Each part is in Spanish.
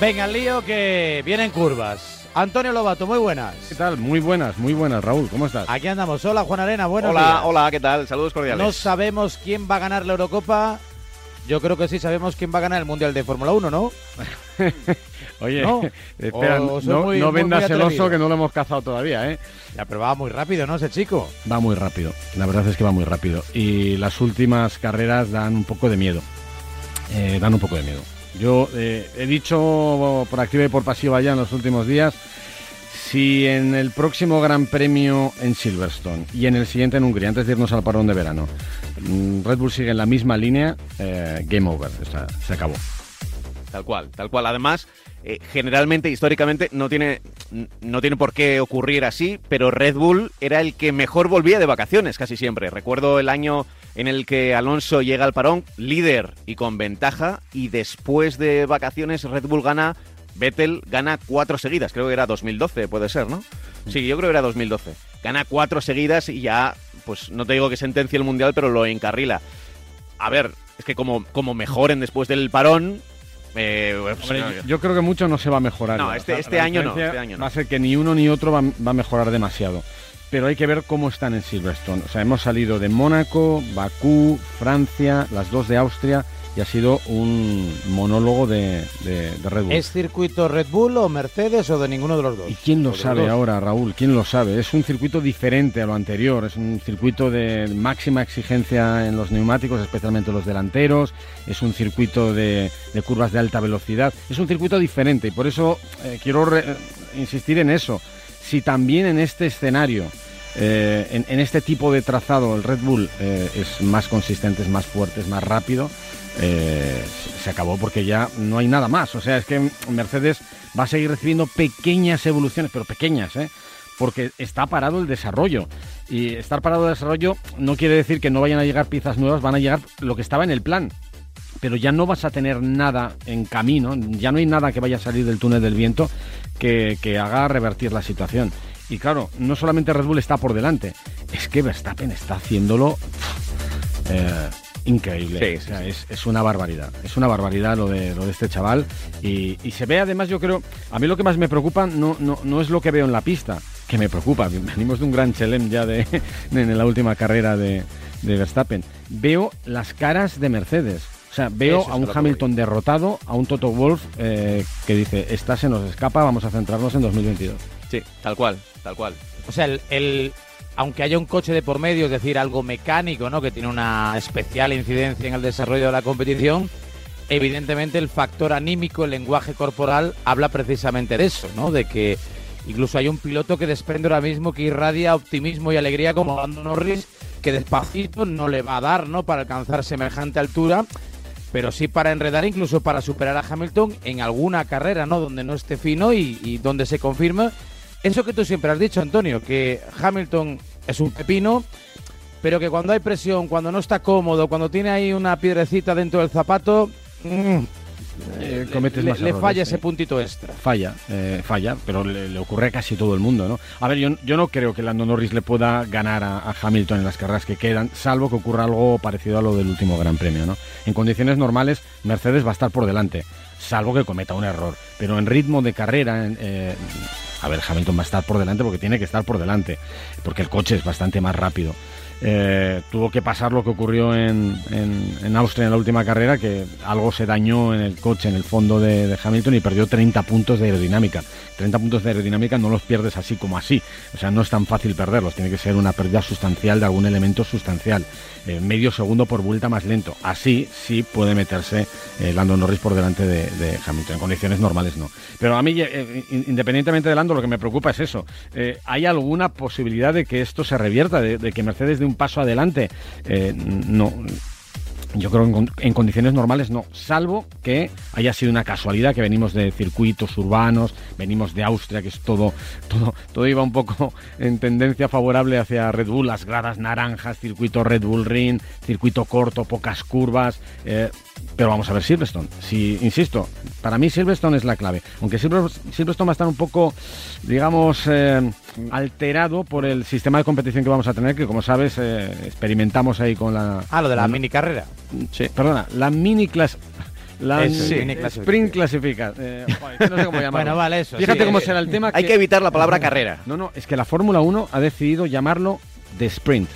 Venga, el lío que vienen curvas. Antonio Lobato, muy buenas. ¿Qué tal? Muy buenas, muy buenas, Raúl. ¿Cómo estás? Aquí andamos. Hola, Juan Arena, buenos hola, días. hola, ¿qué tal? Saludos cordiales. No sabemos quién va a ganar la Eurocopa. Yo creo que sí sabemos quién va a ganar el Mundial de Fórmula 1, ¿no? Oye, ¿No? espera, O soy no, muy- no vendas el oso que no lo hemos cazado todavía, ¿eh? Ya, pero va muy rápido, ¿no? Ese chico. Va muy rápido, la verdad es que va muy rápido. Y las últimas carreras dan un poco de miedo. Eh, dan un poco de miedo. Yo eh, he dicho por activa y por pasiva ya en los últimos días, si en el próximo Gran Premio en Silverstone y en el siguiente en Hungría, antes de irnos al parón de verano, mm, Red Bull sigue en la misma línea, eh, game over, o sea, se acabó. Tal cual, tal cual. Además, eh, generalmente, históricamente, no tiene, no tiene por qué ocurrir así, pero Red Bull era el que mejor volvía de vacaciones casi siempre. Recuerdo el año en el que Alonso llega al parón, líder y con ventaja, y después de vacaciones Red Bull gana, Vettel gana cuatro seguidas, creo que era 2012, puede ser, ¿no? Sí, yo creo que era 2012. Gana cuatro seguidas y ya, pues no te digo que sentencie el Mundial, pero lo encarrila. A ver, es que como, como mejoren después del parón... eh, pues, Hombre, no, yo, yo creo que mucho no se va a mejorar. No, este- este año no, este año no. Va a ser que ni uno ni otro va, va a mejorar demasiado. Pero hay que ver cómo están en Silverstone. O sea, hemos salido de Mónaco, Bakú, Francia, las dos de Austria y ha sido un monólogo de, de- de Red Bull. ¿Es circuito Red Bull o Mercedes o de ninguno de los dos? ¿Y quién lo sabe ahora, Raúl? ¿Quién lo sabe? Es un circuito diferente a lo anterior, es un circuito de máxima exigencia en los neumáticos, especialmente los delanteros, es un circuito de, de curvas de alta velocidad, es un circuito diferente y por eso eh, quiero re- eh, insistir en eso. Si también en este escenario, eh, en, este tipo de trazado, el Red Bull eh, es más consistente, es más fuerte, es más rápido, eh, se- acabó porque ya no hay nada más. O sea, es que Mercedes va a seguir recibiendo pequeñas evoluciones, pero pequeñas, ¿eh? porque está parado el desarrollo. Y estar parado el desarrollo no quiere decir que no vayan a llegar piezas nuevas, van a llegar lo que estaba en el plan. Pero ya no vas a tener nada en camino, ya no hay nada que vaya a salir del túnel del viento que haga revertir la situación. Y claro, no solamente Red Bull está por delante, es que Verstappen está haciéndolo eh, increíble. Sí, O sí, sea, sí. Es, es una barbaridad. Es una barbaridad lo de, lo de este chaval. Y, y se ve además, yo creo, a mí lo que más me preocupa no, no, no es lo que veo en la pista, que me preocupa. Venimos de un gran chelem ya de, en la última carrera de, de Verstappen. Veo las caras de Mercedes. O sea, veo Eso a un Hamilton derrotado, a un Toto Wolf eh, que dice, esta se nos escapa, vamos a centrarnos en 2022. Sí, tal cual, tal cual. O sea, el, el- aunque haya un coche de por medio, es decir, algo mecánico, ¿no? Que tiene una especial incidencia en el desarrollo de la competición, evidentemente el factor anímico, el lenguaje corporal, habla precisamente de eso, ¿no? De que incluso hay un piloto que desprende ahora mismo que irradia optimismo y alegría como Lando Norris, que despacito no le va a dar, ¿no? Para alcanzar semejante altura, pero sí para enredar, incluso para superar a Hamilton en alguna carrera, ¿no? Donde no esté fino y, donde se confirma eso que tú siempre has dicho, Antonio, que Hamilton es un pepino, pero que cuando hay presión, cuando no está cómodo, cuando tiene ahí una piedrecita dentro del zapato, mm, Eh, le- cometes le, más le errores, falla sí. ese puntito extra. Falla, eh, falla, pero le, le ocurre a casi todo el mundo, ¿no? A ver, yo, yo no creo que Lando Norris le pueda ganar a, a Hamilton en las carreras que quedan, salvo que ocurra algo parecido a lo del último Gran Premio, ¿no? En condiciones normales, Mercedes va a estar por delante, salvo que cometa un error. Pero en ritmo de carrera, eh, a ver, Hamilton va a estar por delante porque tiene que estar por delante, porque el coche es bastante más rápido. Eh, tuvo que pasar lo que ocurrió en, en- Austria en la última carrera, que algo se dañó en el coche, en el fondo de, de Hamilton y perdió 30 puntos de aerodinámica. 30 puntos de aerodinámica no los pierdes así como así, o sea, no es tan fácil perderlos, tiene que ser una pérdida sustancial de algún elemento sustancial. Eh, medio segundo por vuelta más lento. Así sí puede meterse eh, Lando Norris por delante de, Hamilton. En condiciones normales no. Pero a mí, eh, in- independientemente de Lando, lo que me preocupa es eso. Eh, ¿Hay alguna posibilidad de que esto se revierta, de, de que Mercedes dé un paso adelante? No. Yo creo en, en condiciones normales no, salvo que haya sido una casualidad que venimos de circuitos urbanos, venimos de Austria, que es todo, todo, todo iba un poco en tendencia favorable hacia Red Bull, las gradas naranjas, circuito Red Bull Ring, circuito corto, pocas curvas, eh, pero vamos a ver Silverstone. Si, insisto, para mí Silverstone es la clave, aunque Silver- Silverstone va a estar un poco, digamos, eh, alterado por el sistema de competición que vamos a tener, que como sabes, eh, experimentamos ahí con la... Ah, lo de la la- mini carrera. Sí, perdona, la mini clase. La Eso, sí, sprint clasifica. Eh, joder, no sé cómo llamarlo. Bueno, vale, eso, Fíjate sí, cómo será el tema. Hay que evitar la palabra carrera. No, no, es que la Fórmula 1 ha decidido llamarlo The Sprint.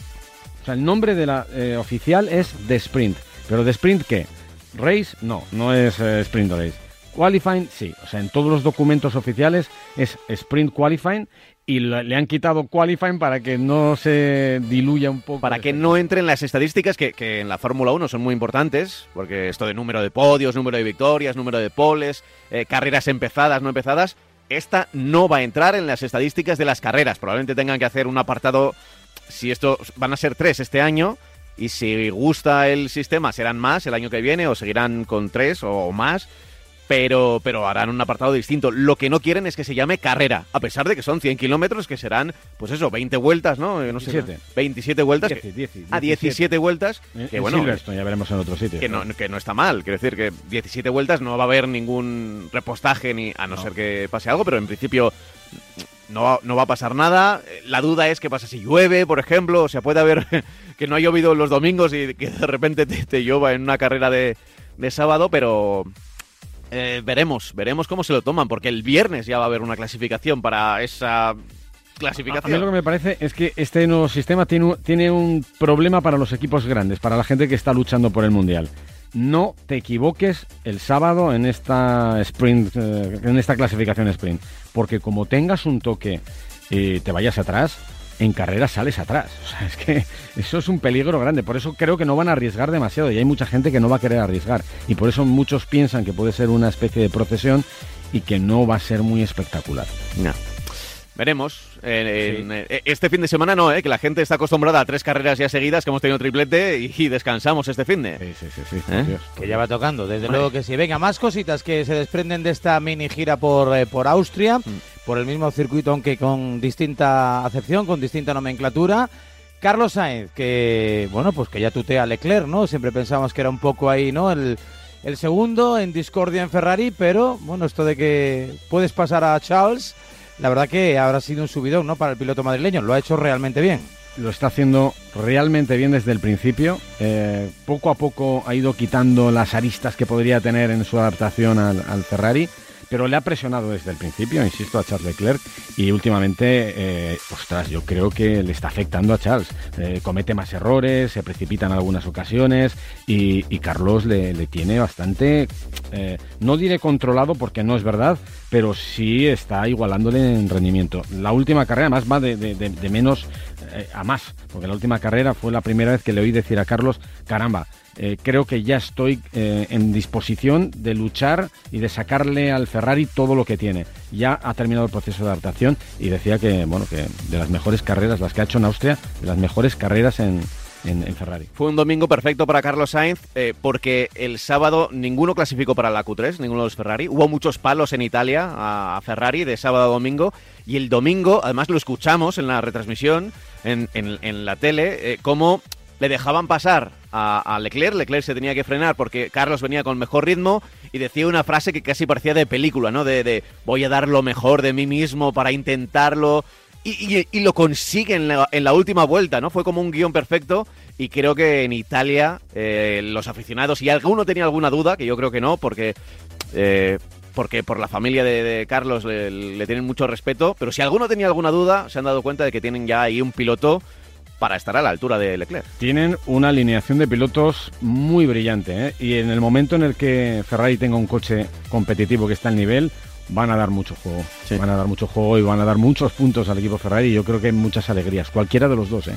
O sea, el nombre de la eh, oficial es The Sprint. ¿Pero The Sprint qué? Race, no, no es eh, Sprint Race. Qualifying, sí. O sea, en todos los documentos oficiales es Sprint Qualifying y le han quitado Qualifying para que no se diluya un poco. Para que no entren las estadísticas que, que en la Fórmula 1 son muy importantes, porque esto de número de podios, número de victorias, número de poles, eh, carreras empezadas, no empezadas, esta no va a entrar en las estadísticas de las carreras. Probablemente tengan que hacer un apartado, si esto van a ser tres este año, y si gusta el sistema serán más el año que viene, o seguirán con tres o más. Pero, pero harán un apartado distinto. Lo que no quieren es que se llame carrera, a pesar de que son 100 kilómetros, que serán, pues eso, 20 vueltas, ¿no? Eh, no sé, 17. 27 vueltas. Dieci, dieci, Ah, 17 vueltas. Que en bueno, ya veremos en otro sitio. que no, que no está mal. Quiero decir que 17 vueltas no va a haber ningún repostaje, ni a no, No. ser que pase algo, pero en principio no va, no va a pasar nada. La duda es qué pasa si llueve, por ejemplo. O sea, puede haber que no ha llovido los domingos y que de repente te, te llueva en una carrera de, de sábado, pero eh, veremos, veremos cómo se lo toman, porque el viernes ya va a haber una clasificación para esa A mí clasificación. lo que me parece es que este nuevo sistema tiene un, tiene un problema para los equipos grandes, para la gente que está luchando por el Mundial. No te equivoques el sábado en esta sprint, eh, en esta clasificación sprint, porque como tengas un toque y te vayas atrás, en carrera sales atrás. O sea, es que eso es un peligro grande. Por eso creo que no van a arriesgar demasiado y hay mucha gente que no va a querer arriesgar. Y por eso muchos piensan que puede ser una especie de procesión y que no va a ser muy espectacular. No. Veremos. Eh, en, eh, este fin de semana no, eh, que la gente está acostumbrada a tres carreras ya seguidas, que hemos tenido triplete y, y descansamos este fin de. Sí, sí, sí, sí. ¿Eh? Dios, Que ya va tocando, desde luego que sí. Venga, más cositas que se desprenden de esta mini gira por, eh, por Austria, por el mismo circuito, aunque con distinta acepción, con distinta nomenclatura. Carlos Sainz, que bueno, pues que ya tutea a Leclerc, ¿no? Siempre pensamos que era un poco ahí, ¿no? El, el segundo en discordia en Ferrari, pero bueno, esto de que puedes pasar a Charles, la verdad que habrá sido un subidón, ¿no? Para el piloto madrileño, lo ha hecho realmente bien. lo está haciendo realmente bien desde el principio. Eh, poco a poco ha ido quitando las aristas que podría tener en su adaptación al, al Ferrari, pero le ha presionado desde el principio, insisto, a Charles Leclerc y últimamente, eh, ostras, yo creo que le está afectando a Charles. Eh, comete más errores, se precipita en algunas ocasiones y, Carlos le, tiene bastante, eh, no diré controlado porque no es verdad, pero sí está igualándole en rendimiento. La última carrera más va de menos eh, a más, porque la última carrera fue la primera vez que le oí decir a Carlos, caramba, eh, creo que ya estoy eh, en disposición de luchar y de sacarle al Ferrari todo lo que tiene. Ya ha terminado el proceso de adaptación y decía que, bueno, que de las mejores carreras, las que ha hecho en Austria, de las mejores carreras en, en- Ferrari. Fue un domingo perfecto para Carlos Sainz eh, porque el sábado ninguno clasificó para la Q3, ninguno de los Ferrari. Hubo muchos palos en Italia a, Ferrari de sábado a domingo y el domingo, además lo escuchamos en la retransmisión, en, la tele, eh, cómo le dejaban pasar a, Leclerc. Leclerc se tenía que frenar porque Carlos venía con mejor ritmo y decía una frase que casi parecía de película, ¿no? De voy a dar lo mejor de mí mismo para intentarlo. Y, lo consigue en la, en la última vuelta, ¿no? Fue como un guion perfecto y creo que en Italia eh, los aficionados, y alguno tenía alguna duda, que yo creo que no, porque, eh, porque por la familia de, Carlos le, le tienen mucho respeto, pero si alguno tenía alguna duda, se han dado cuenta de que tienen ya ahí un piloto para estar a la altura de Leclerc. Tienen una alineación de pilotos muy brillante ¿eh? y en el momento en el que Ferrari tenga un coche competitivo que está al nivel, van a dar mucho juego. Sí. Van a dar mucho juego y van a dar muchos puntos al equipo Ferrari y yo creo que hay muchas alegrías, cualquiera de los dos. ¿eh?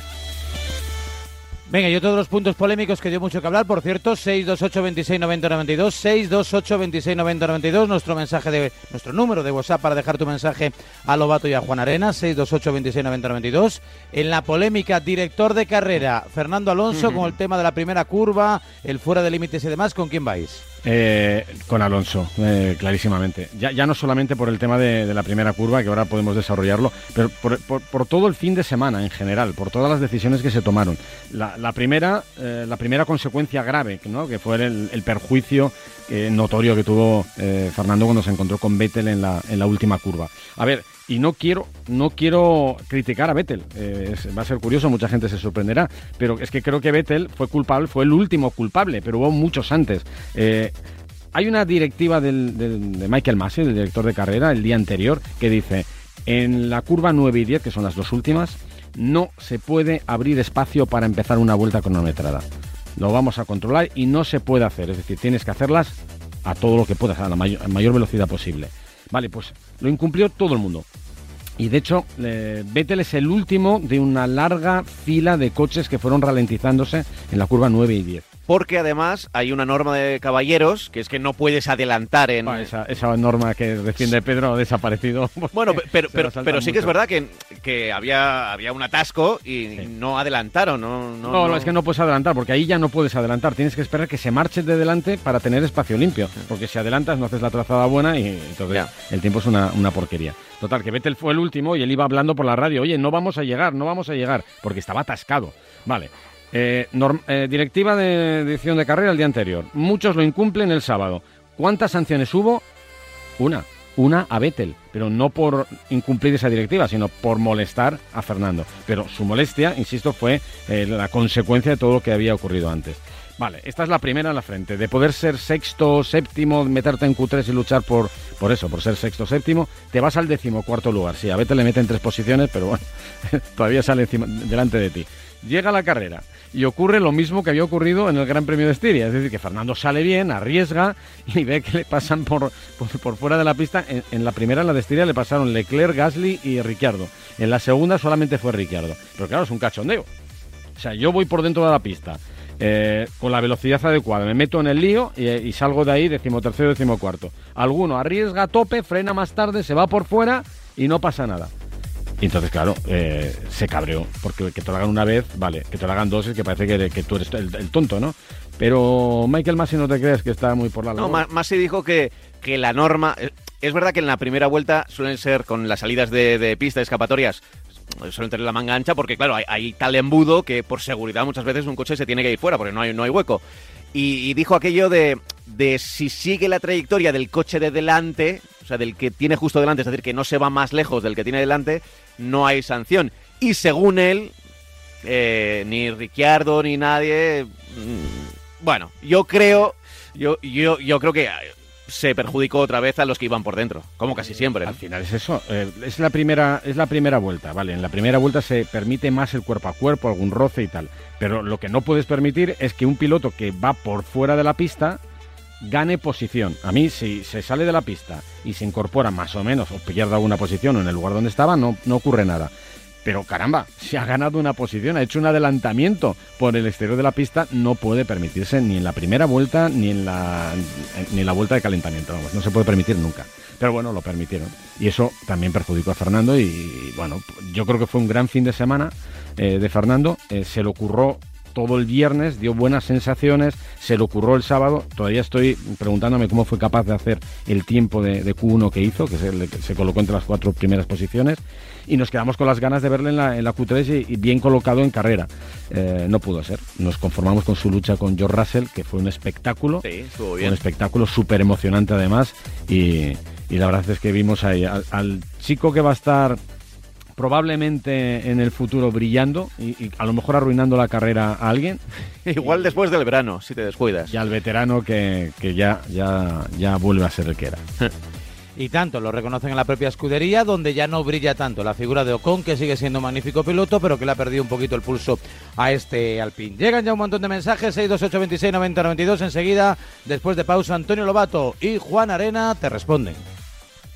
Venga, y otro de los puntos polémicos que dio mucho que hablar, por cierto, 628 26 90 92, 628 26 90 92, nuestro mensaje de nuestro número de WhatsApp para dejar tu mensaje a Lobato y a Juan Arena, 628 26 90 92. En la polémica, director de carrera, Fernando Alonso, con el tema de la primera curva, el fuera de límites y demás, ¿con quién vais? Eh, con Alonso, eh, clarísimamente. Ya, no solamente por el tema de, la primera curva, que ahora podemos desarrollarlo, pero por, por- todo el fin de semana en general, por todas las decisiones que se tomaron. La, primera, eh, la primera consecuencia grave, ¿no? que fue el, el perjuicio eh, notorio que tuvo eh, Fernando cuando se encontró con Vettel en la, en la última curva. A ver, y no quiero, no quiero criticar a Vettel, eh, va a ser curioso, mucha gente se sorprenderá, pero es que creo que Vettel fue culpable, fue el último culpable, pero hubo muchos antes. Eh, hay una directiva de Michael Massey, el director de carrera, el día anterior, que dice, en la curva 9 y 10, que son las dos últimas, no se puede abrir espacio para empezar una vuelta cronometrada. Lo vamos a controlar y no se puede hacer, es decir, tienes que hacerlas a todo lo que puedas, a la mayor, velocidad posible. Vale, pues lo incumplió todo el mundo. Y de hecho, Vettel es el último de una larga fila de coches que fueron ralentizándose en la curva 9 y 10 porque además hay una norma de caballeros que es que no puedes adelantar en... esa, norma que defiende Pedro ha desaparecido. Bueno, pero, pero, sí que es verdad que, que había, había un atasco y no adelantaron. No, no, no, es que no puedes adelantar, porque ahí ya no puedes adelantar. Tienes que esperar que se marche de delante para tener espacio limpio, porque si adelantas no haces la trazada buena y entonces el tiempo es una, una porquería. Total, que Vettel fue el último y él iba hablando por la radio, oye, no vamos a llegar, no vamos a llegar, porque estaba atascado. Vale, eh, eh, directiva de edición de carrera el día anterior. Muchos lo incumplen el sábado. ¿Cuántas sanciones hubo? Una. Una a Vettel, pero no por incumplir esa directiva, sino por molestar a Fernando. Pero su molestia, insisto, fue eh, la consecuencia de todo lo que había ocurrido antes. Vale, esta es la primera en la frente. De poder ser sexto, séptimo, meterte en Q3 y luchar por, por eso, por ser sexto, séptimo, te vas al décimo cuarto lugar. Sí, a Vettel le meten tres posiciones, pero bueno, todavía sale delante de ti. Llega la carrera y ocurre lo mismo que había ocurrido en el Gran Premio de Estiria. Es decir, que Fernando sale bien, arriesga y ve que le pasan por, por, fuera de la pista. En, la primera, en la de Estiria, le pasaron Leclerc, Gasly y Ricciardo. En la segunda solamente fue Ricciardo. Pero claro, es un cachondeo. O sea, yo voy por dentro de la pista. Eh, con la velocidad adecuada, me meto en el lío y, salgo de ahí decimotercero, decimocuarto. Alguno arriesga a tope, frena más tarde, se va por fuera y no pasa nada. Y entonces, claro, eh, se cabreó. Porque que te lo hagan una vez, vale. Que te lo hagan dos es que parece que, que tú eres el, tonto, ¿no? Pero Michael Massey no te crees que está muy por la labor. No, Massey dijo que, que la norma... Eh, es verdad que en la primera vuelta suelen ser con las salidas de, de pista, escapatorias, suelen tener la manga ancha porque, claro, hay, tal embudo que por seguridad muchas veces un coche se tiene que ir fuera porque no hay, no hay hueco. Y, dijo aquello de, de si sigue la trayectoria del coche de delante, o sea, del que tiene justo delante, es decir, que no se va más lejos del que tiene delante, no hay sanción. Y según él, eh, ni Ricciardo ni nadie. Mm, bueno, yo creo. Yo, yo, yo creo que se perjudicó otra vez a los que iban por dentro, como casi siempre. Al final es eso, eh, es la primera es la primera vuelta, vale. En la primera vuelta se permite más el cuerpo a cuerpo, algún roce y tal. Pero lo que no puedes permitir es que un piloto que va por fuera de la pista gane posición. A mí, si se sale de la pista y se incorpora más o menos o pierde alguna posición en el lugar donde estaba, no, no ocurre nada. Pero caramba, si ha ganado una posición, ha hecho un adelantamiento por el exterior de la pista, no puede permitirse ni en la primera vuelta ni en la, ni en la vuelta de calentamiento. no se puede permitir nunca. Pero bueno, lo permitieron. Y eso también perjudicó a Fernando. Y, bueno, yo creo que fue un gran fin de semana eh, de Fernando. Eh, se le ocurrió todo el viernes, dio buenas sensaciones, se le ocurrió el sábado, todavía estoy preguntándome cómo fue capaz de hacer el tiempo de, Q1 que hizo, que se, colocó entre las cuatro primeras posiciones, y nos quedamos con las ganas de verle en la, en la Q3 y, bien colocado en carrera. Eh, no pudo ser, nos conformamos con su lucha con George Russell, que fue un espectáculo, un espectáculo súper emocionante además, y, la verdad es que vimos ahí al chico que va a estar probablemente en el futuro brillando y, a lo mejor arruinando la carrera a alguien. Igual después del verano, si te descuidas. Y al veterano que, ya, ya, ya vuelve a ser el que era. y tanto lo reconocen en la propia escudería, donde ya no brilla tanto la figura de Ocon, que sigue siendo un magnífico piloto, pero que le ha perdido un poquito el pulso a este Alpine. Llegan ya un montón de mensajes, 62826 9092 enseguida, después de pausa, Antonio Lobato y Juan Arena te responden.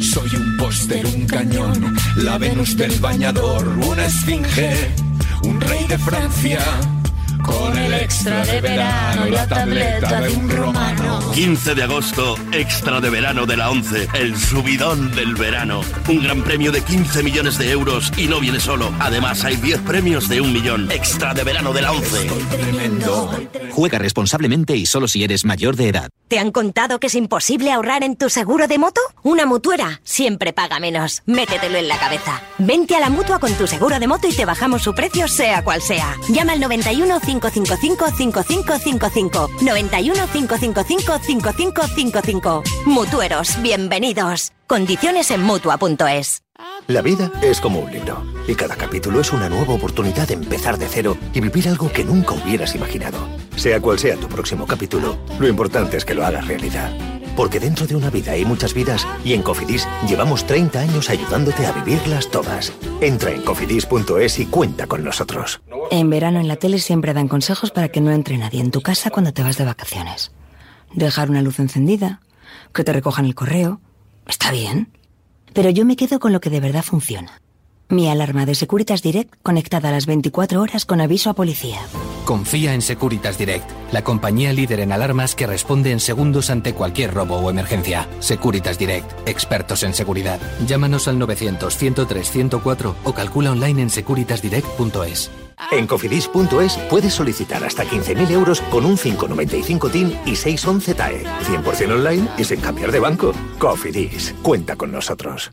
Soy un póster, un cañón, la Venus del bañador, una esfinge, un rey de Francia, con el extra de verano y la tableta de un romano. 15 de agosto, extra de verano de la 11, el subidón del verano. Un gran premio de 15 millones de euros y no viene solo. Además, hay 10 premios de un millón. Extra de verano de la 11. Juega responsablemente y solo si eres mayor de edad. ¿Te han contado que es imposible ahorrar en tu seguro de moto? Una mutuera siempre paga menos. Métetelo en la cabeza. Vente a la mutua con tu seguro de moto y te bajamos su precio, sea cual sea. Llama al 91 555 5555. 91 555 5555. Mutueros, bienvenidos. Condiciones en mutua.es. La vida es como un libro y cada capítulo es una nueva oportunidad de empezar de cero y vivir algo que nunca hubieras imaginado. Sea cual sea tu próximo capítulo, lo importante es que lo hagas realidad. Porque dentro de una vida hay muchas vidas y en Cofidis llevamos 30 años ayudándote a vivirlas todas. Entra en cofidis.es y cuenta con nosotros. En verano en la tele siempre dan consejos para que no entre nadie en tu casa cuando te vas de vacaciones. Dejar una luz encendida, que te recojan el correo. Está bien. Pero yo me quedo con lo que de verdad funciona. Mi alarma de Securitas Direct conectada a las 24 horas con aviso a policía. Confía en Securitas Direct, la compañía líder en alarmas que responde en segundos ante cualquier robo o emergencia. Securitas Direct, expertos en seguridad. Llámanos al 900-103-104 o calcula online en securitasdirect.es. En cofidis.es puedes solicitar hasta 15.000 euros con un 595 TIN y 611 TAE. 100% online y sin cambiar de banco. Cofidis, cuenta con nosotros.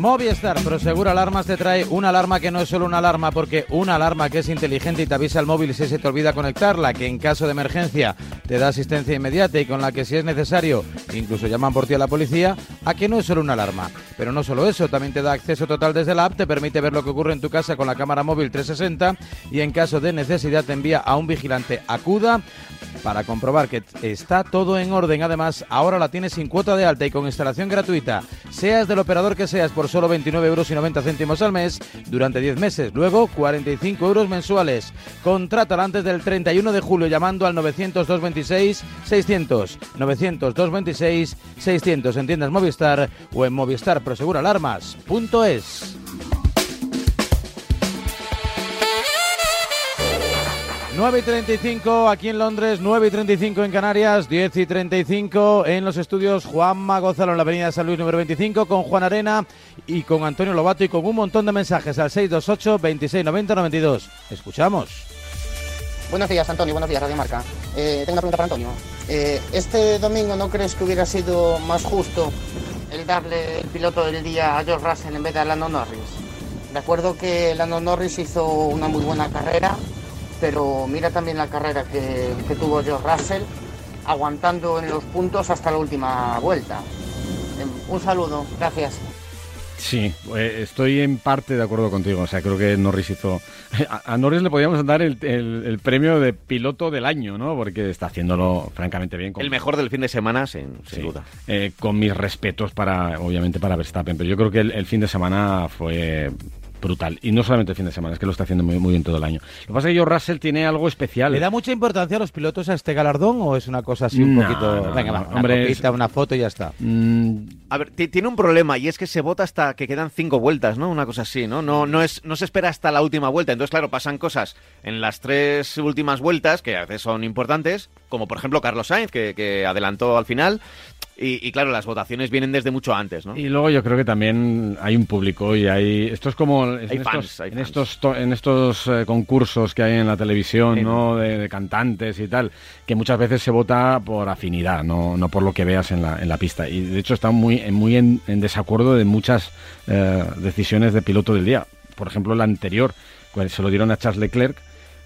Movistar Prosegura Alarmas te trae una alarma que no es solo una alarma, porque una alarma que es inteligente y te avisa al móvil si se te olvida conectarla, que en caso de emergencia te da asistencia inmediata y con la que si es necesario incluso llaman por ti a la policía, a que no es solo una alarma. Pero no solo eso, también te da acceso total desde la app, te permite ver lo que ocurre en tu casa con la cámara móvil 360 y en caso de necesidad te envía a un vigilante acuda para comprobar que está todo en orden. Además, ahora la tienes sin cuota de alta y con instalación gratuita. Seas del operador que seas por solo 29 euros y 90 céntimos al mes durante 10 meses. Luego, 45 euros mensuales. Contrátala antes del 31 de julio llamando al 900-226-600. 900-226-600 en tiendas Movistar o en movistarproseguralarmas.es. 9 y 35 aquí en Londres, 9 y 35 en Canarias, 10 y 35 en los estudios Juanma Gonzalo en la avenida San Luis número 25 con Juan Arena y con Antonio Lobato y con un montón de mensajes al 628 26 90 92. Escuchamos. Buenos días, Antonio. Buenos días, Radio Marca. Eh, tengo una pregunta para Antonio. Eh, ¿Este domingo no crees que hubiera sido más justo el darle el piloto del día a George Russell en vez de a Lando Norris? Recuerdo que Lando Norris hizo una muy buena carrera, pero mira también la carrera que, que tuvo George Russell, aguantando en los puntos hasta la última vuelta. Eh, Un saludo, gracias. Sí, eh, estoy en parte de acuerdo contigo. O sea, creo que Norris hizo. A, a Norris le podíamos dar el, el- el premio de piloto del año, ¿no? Porque está haciéndolo francamente bien. con- El mejor del fin de semana, sin, sin Sí. duda. Eh, con mis respetos para, obviamente, para Verstappen. Pero yo creo que el, el fin de semana fue brutal. Y no solamente el fin de semana, es que lo está haciendo muy, muy bien todo el año. Lo que pasa es que George Russell tiene algo especial. ¿Le da mucha importancia a los pilotos a este galardón o es una cosa así un No, poquito... no, Venga, no, va, una hombre, copita, es- una foto y ya está. Mm, A ver, ti- tiene un problema y es que se vota hasta que quedan cinco vueltas, ¿no? Una cosa así, ¿no? No, no, es, no se espera hasta la última vuelta. Entonces, claro, pasan cosas en las tres últimas vueltas que a veces son importantes, como por ejemplo Carlos Sainz, que, que adelantó al final. Y, y, claro, las votaciones vienen desde mucho antes, ¿no? Y luego yo creo que también hay un público y hay esto es como en estos, hay en estos to- en estos eh, concursos que hay en la televisión, Sí. ¿no? De, de cantantes y tal, que muchas veces se vota por afinidad, no, no por lo que veas en la, en la pista. Y de hecho está muy en- muy en, en desacuerdo de muchas eh, decisiones de piloto del día. Por ejemplo, la anterior, cuando se lo dieron a Charles Leclerc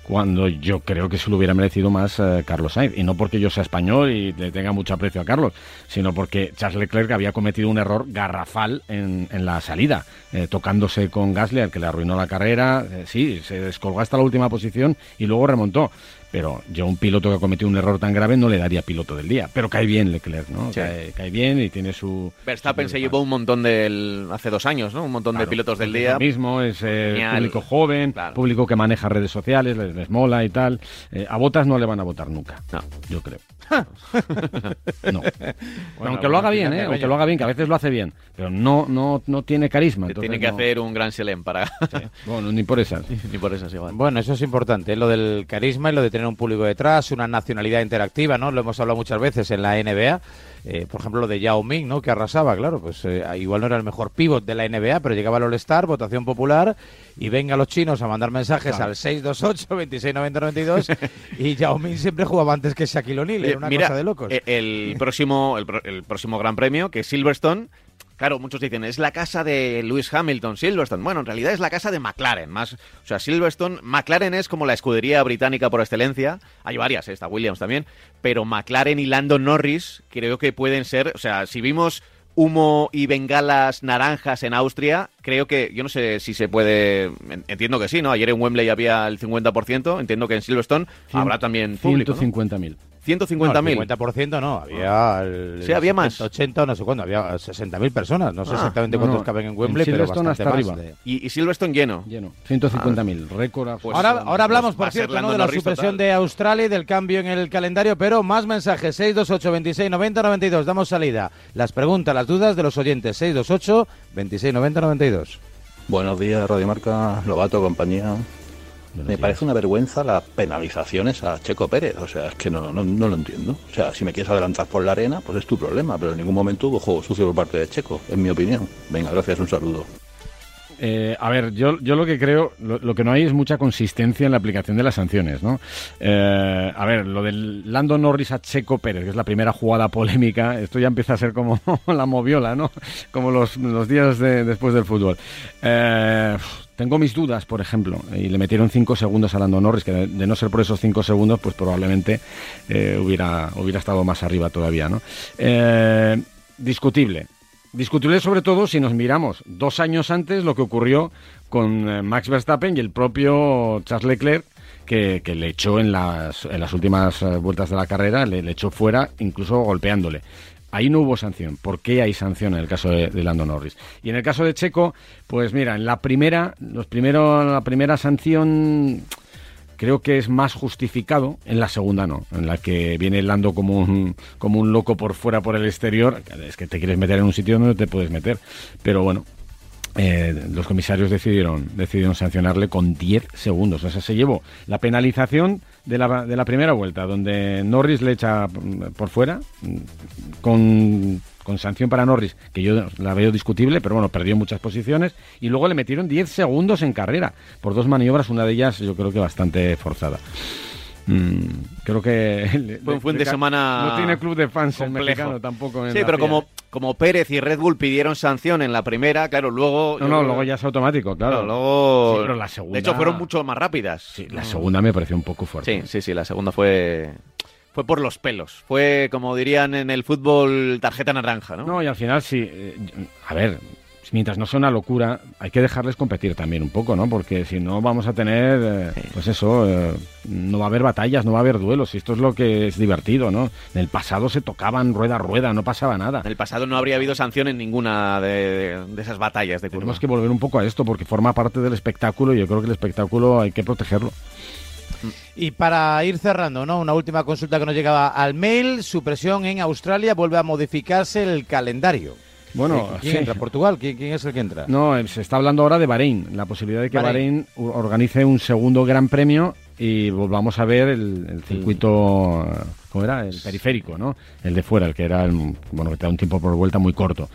cuando yo creo que se lo hubiera merecido más eh, Carlos Sainz. Y no porque yo sea español y le tenga mucho aprecio a Carlos, sino porque Charles Leclerc había cometido un error garrafal en, en la salida, eh, tocándose con Gasly, al que le arruinó la carrera. Eh, sí, se descolgó hasta la última posición y luego remontó. Pero yo a un piloto que ha cometido un error tan grave no le daría piloto del día. Pero cae bien Leclerc, ¿no? Sí. Cae, cae bien y tiene su... Verstappen su- se llevó un montón del hace dos años, ¿no? Un montón de pilotos del día. Lo mismo, es eh, público joven, Claro. público que maneja redes sociales, les, les mola y tal. Eh, a Botas no le van a votar nunca, No. yo creo. no. Bueno, aunque lo haga bien, ¿eh? aunque lo haga bien, que a veces lo hace bien, pero no, no, no tiene carisma. Tiene que no- hacer un gran Selem para... Bueno, ni por esas. Ni por eso es igual. Bueno, eso es importante, ¿eh? lo del carisma y lo de tener tener un público detrás, una nacionalidad interactiva, ¿no? Lo hemos hablado muchas veces en la NBA. Eh, por ejemplo, lo de Yao Ming, ¿no? Que arrasaba, claro, pues eh, igual no era el mejor pivot de la NBA, pero llegaba al All-Star, votación popular, y venga los chinos a mandar mensajes al 628 2690 92 y Yao Ming siempre jugaba antes que Shaquille O'Neal, era una Mira, cosa de locos. eh, El próximo, el, el próximo Gran Premio, que es Silverstone, claro, muchos dicen, es la casa de Lewis Hamilton, Silverstone. Bueno, en realidad es la casa de McLaren. Más, o sea, Silverstone, McLaren es como la escudería británica por excelencia. Hay varias, está Williams también. Pero McLaren y Lando Norris creo que pueden ser, o sea, si vimos humo y bengalas naranjas en Austria, creo que, yo no sé si se puede, en- entiendo que sí, ¿no? Ayer en Wembley había el 50%, entiendo que en Silverstone habrá también público. ¿no? 150.000. 150.000. No, el 50% no, había. El, Sí, había más. 80 no sé cuándo, había 60.000 personas. No sé Ah. exactamente No, cuántos no, caben en en Wembley, pero Silverstone bastante hasta más arriba. de- Y, y Silverstone lleno. Lleno. 150.000, récord Pues, ahora, ahora hablamos, va por cierto, ¿no? De la supresión total. de Australia y del cambio en el calendario, pero más mensajes, 628 26 90 92. Damos salida. Las preguntas, las dudas de los oyentes, 628 26 90 92. Buenos días, Radio Marca, Lobato, compañía. Me parece una vergüenza las penalizaciones a Checo Pérez. O sea, es que no, no, no lo entiendo. O sea, si me quieres adelantar por la arena, pues es tu problema. Pero en ningún momento hubo juego sucio por parte de Checo, en mi opinión. Venga, gracias, un saludo. Eh, a ver, yo, yo lo que creo, lo, que no hay es mucha consistencia en la aplicación de las sanciones, ¿no? Eh, a ver, lo del Lando Norris a Checo Pérez, que es la primera jugada polémica, esto ya empieza a ser como la moviola, ¿no? Como los, los días de- después del fútbol. Eh, tengo mis dudas, por ejemplo, y le metieron cinco segundos a Lando Norris, que de, de no ser por esos cinco segundos, pues probablemente eh, hubiera, hubiera estado más arriba todavía, ¿no? Eh, discutible. Discutible sobre todo si nos miramos dos años antes lo que ocurrió con eh, Max Verstappen y el propio Charles Leclerc, que, que le echó en las, en las últimas eh, vueltas de la carrera, le, echó fuera, incluso golpeándole. Ahí no hubo sanción. ¿Por qué hay sanción en el caso de, de Lando Norris? Y en el caso de Checo, pues mira, en la primera, los primeros, la primera sanción creo que es más justificado, en la segunda no, en la que viene Lando como un, como un loco por fuera, por el exterior, es que te quieres meter en un sitio donde te puedes meter, pero bueno, eh, los comisarios decidieron, decidieron sancionarle con 10 segundos, o sea, se llevó la penalización de la, de la primera vuelta, donde Norris le echa por fuera, con, con sanción para Norris, que yo la veo discutible, pero bueno, perdió muchas posiciones, y luego le metieron 10 segundos en carrera, por dos maniobras, una de ellas yo creo que bastante forzada. Mm, creo que Fue un fin de semana no tiene club de fans el complejo. mexicano tampoco en Sí, pero FIA. como, como Pérez y Red Bull pidieron sanción en la primera, claro, luego... no no creo- luego ya es automático claro Claro, luego... Sí, pero la segunda De hecho, fueron mucho más rápidas. Sí, la segunda me pareció un poco fuerte Sí, sí, sí, la segunda fue... Fue por los pelos. Fue, como dirían en el fútbol, tarjeta naranja, ¿no? No, y al final sí. eh, a ver, mientras no sea una locura, hay que dejarles competir también un poco, ¿no? Porque si no vamos a tener, eh, pues eso, eh, no va a haber batallas, no va a haber duelos. Y esto es lo que es divertido, ¿no? En el pasado se tocaban rueda a rueda, no pasaba nada. En el pasado no habría habido sanción en ninguna de, de esas batallas de curva. Tenemos que volver un poco a esto porque forma parte del espectáculo y yo creo que el espectáculo hay que protegerlo. Y para ir cerrando, ¿no? Una última consulta que nos llegaba al mail. Supresión en Australia vuelve a modificarse el calendario. Bueno, ¿Quién sí. entra? ¿Portugal? ¿Quién, quién es el que entra? No, eh, se está hablando ahora de Bahrein, la posibilidad de que Bahrein. Bahrein, organice un segundo gran premio y volvamos a ver el, el circuito, ¿cómo era? El periférico, ¿no? El de fuera, el que era, el, bueno, que te da un tiempo por vuelta muy corto.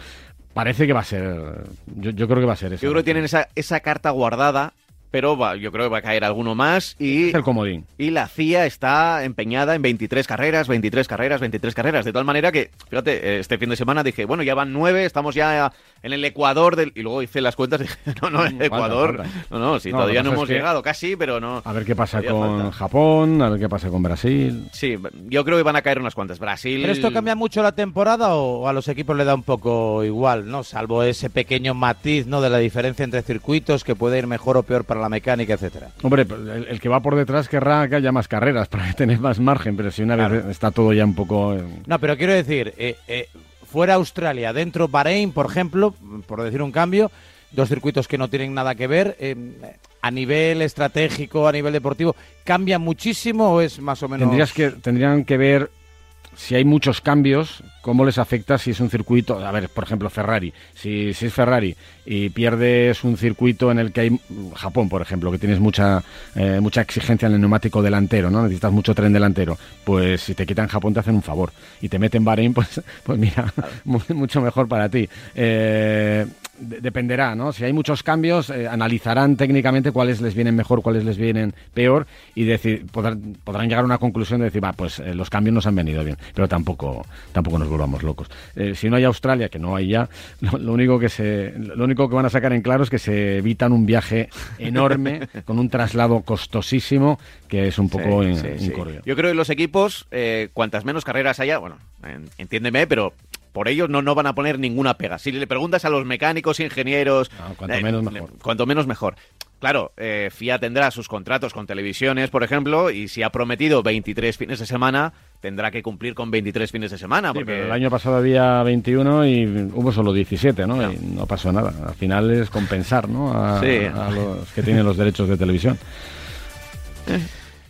Parece que va a ser, yo, yo creo que va a ser eso. Yo creo que tienen esa, esa carta guardada, pero va- yo creo que va a caer alguno más y... Es el comodín. Y la CIA está empeñada en 23 carreras, 23 carreras, 23 carreras. De tal manera que, fíjate, eh, este fin de semana dije, bueno, ya van nueve, estamos ya en el Ecuador del... Y luego hice las cuentas y dije, no, no, el Falta, Ecuador... falta. No, no, sí, No, todavía no hemos llegado, casi, pero no... A ver qué pasa todavía con falta. Japón, a ver qué pasa con Brasil. Sí, yo creo que van a caer unas cuantas. Brasil... ¿Pero esto cambia mucho la temporada o a los equipos le da un poco igual, ¿no? Salvo ese pequeño matiz, ¿no? De la diferencia entre circuitos que puede ir mejor o peor para la mecánica, etcétera. Hombre, el, el que va por detrás querrá que haya más carreras para tener más margen, pero si una vez está todo ya un poco... No, pero quiero decir, eh, eh, fuera Australia, dentro Bahrein, por ejemplo, por decir un cambio, dos circuitos que no tienen nada que ver, eh, a nivel estratégico, a nivel deportivo, ¿cambia muchísimo o es más o menos...? Tendrías que, tendrían que ver si hay muchos cambios, ¿cómo les afecta si es un circuito? A ver, por ejemplo, Ferrari. Si, si es Ferrari y pierdes un circuito en el que hay Japón, por ejemplo, que tienes mucha eh, mucha exigencia en el neumático delantero, ¿no? Necesitas mucho tren delantero. Pues si te quitan Japón te hacen un favor y te meten Bahrein, pues, pues mira, mucho mejor para ti. Eh, dependerá, ¿no? Si hay muchos cambios, eh, analizarán técnicamente cuáles les vienen mejor, cuáles les vienen peor y decir, podrán, podrán llegar a una conclusión de decir, va, pues eh, los cambios nos han venido bien, pero tampoco, tampoco nos volvamos locos. Eh, si no hay Australia, que no hay ya, lo, único que se, lo único que van a sacar en claro es que se evitan un viaje enorme con un traslado costosísimo que es un poco sí, Yo creo que los equipos, cuantas menos carreras haya, bueno, entiéndeme, pero por ellos no, no van a poner ninguna pega. Si le preguntas a los mecánicos, ingenieros, cuanto eh, menos mejor. Cuanto menos mejor. Claro, eh, FIA tendrá sus contratos con televisiones, por ejemplo, y si ha prometido 23 fines de semana, tendrá que cumplir con 23 fines de semana. porque... el año pasado había 21 y hubo solo 17, ¿no? No, y no pasó nada. Al final es compensar, ¿no? A, los que tienen los derechos de televisión.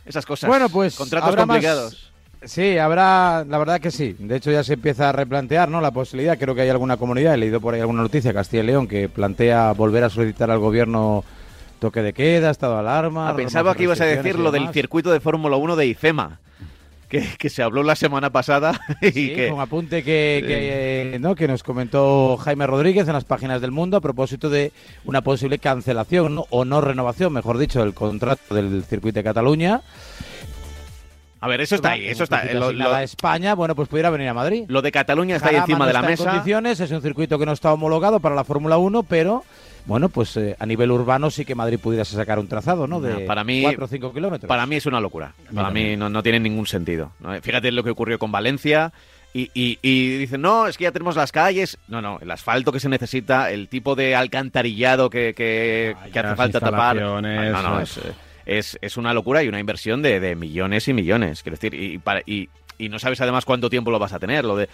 Esas cosas. Bueno, pues contratos complicados. Sí, habrá, la verdad que sí. De hecho ya se empieza a replantear, ¿no? La posibilidad. Creo que hay alguna comunidad, he leído por ahí alguna noticia, Castilla y León, que plantea volver a solicitar al gobierno toque de queda, estado de alarma. Ah, pensaba que ibas a decir lo del circuito de Fórmula 1 de IFEMA. Que, se habló la semana pasada y sí, que un apunte que, que, ¿no? que nos comentó Jaime Rodríguez en las páginas del mundo a propósito de una posible cancelación o no renovación, mejor dicho, del contrato del circuito de Cataluña a ver, eso está ahí, eso está. Lo, lo, España, bueno, pues pudiera venir a Madrid. Lo de Cataluña está ahí encima de la mesa. En condiciones, es un circuito que no está homologado para la Fórmula 1, pero bueno, pues eh, a nivel urbano sí que Madrid pudiera sacar un trazado, ¿no? De para mí, 4 o 5 kilómetros. Para mí es una locura. Para mí no, no tiene ningún sentido. Fíjate lo que ocurrió con Valencia. Y, y, dicen, no, es que ya tenemos las calles. No, no, el asfalto que se necesita, el tipo de alcantarillado que, que, Ah, que hace falta tapar. No, no, es, es, es, una locura y una inversión de, de millones y millones. Quiero decir, y, para, y, y, no sabes además cuánto tiempo lo vas a tener. Lo de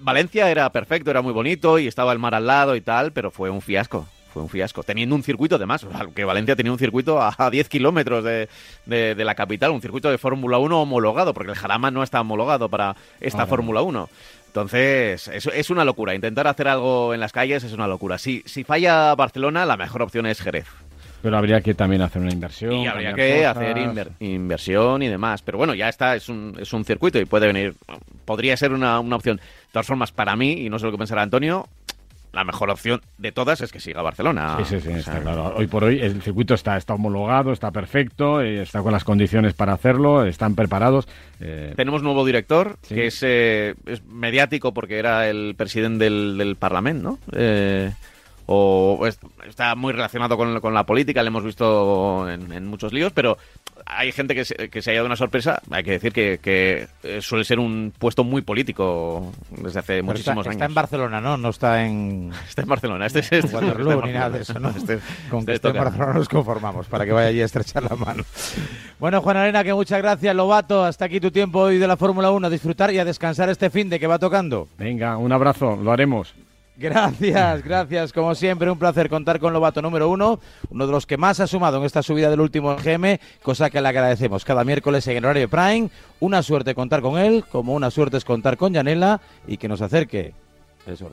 Valencia era perfecto, era muy bonito y estaba el mar al lado y tal, pero fue un fiasco. Fue un fiasco. Teniendo un circuito, además, que Valencia tenía un circuito a, a 10 kilómetros de, de, de, la capital, un circuito de Fórmula 1 homologado, porque el Jarama no está homologado para esta ah, Fórmula 1. Entonces, es, es, una locura. Intentar hacer algo en las calles es una locura. Si, si falla Barcelona, la mejor opción es Jerez. Pero habría que también hacer una inversión. Y habría que cosas. hacer inver inversión y demás. Pero bueno, ya está, es un, es un circuito y puede venir. Podría ser una, una opción. De todas formas, para mí, y no sé lo que pensará Antonio, la mejor opción de todas es que siga Barcelona. Sí, sí, sí, o sea, está claro. Hoy por hoy el circuito está, está homologado, está perfecto, eh, está con las condiciones para hacerlo, están preparados. Eh... Tenemos nuevo director, sí. que es, eh, es, mediático porque era el presidente del, del Parlamento, ¿no? Eh, o está muy relacionado con, con, la política, le hemos visto en, en, muchos líos, pero hay gente que se, que se ha dado una sorpresa. Hay que decir que, que, suele ser un puesto muy político desde hace pero muchísimos está, años. Está en Barcelona, ¿no? No está en. Está en Barcelona. Este es este, Waterloo ni nada de eso, ¿no? Este, con que esté en Barcelona nos conformamos para que vaya allí a estrechar la mano. Bueno, Juan Arena, que muchas gracias, Lobato. Hasta aquí tu tiempo hoy de la Fórmula 1. A disfrutar y a descansar este fin de que va tocando. Venga, un abrazo, lo haremos. Gracias, gracias. Como siempre, un placer contar con Lobato número uno, uno de los que más ha sumado en esta subida del último GM, cosa que le agradecemos cada miércoles en el horario Prime. Una suerte contar con él, como una suerte es contar con Yanela y que nos acerque. Eso.